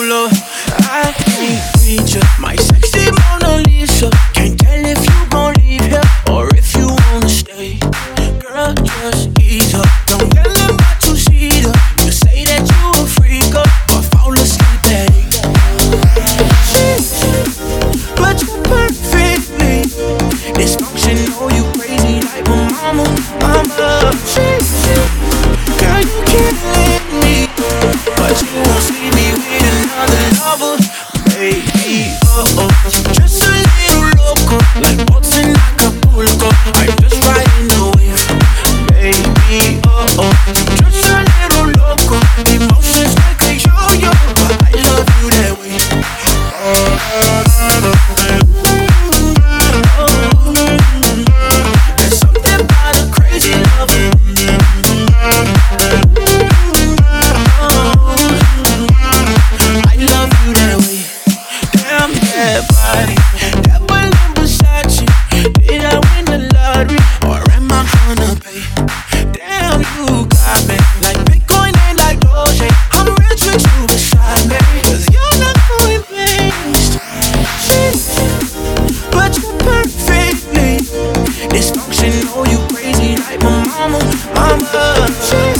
Pablo. I can't reach you, my sexy Mona Lisa. Can't tell if you gon' leave here or if you wanna stay. Girl, just ease up. Don't You say that you a fall asleep at. But you perfectly dysfunctional. You crazy like my mama, mama. Girl, you. oh, oh. body. Did I win the lottery? Or am I gonna pay? Damn, you got me. Like Bitcoin like I'm rich with you beside you're not based. But you're perfectly dysfunctional. You crazy like my mama. Mama. Jeez.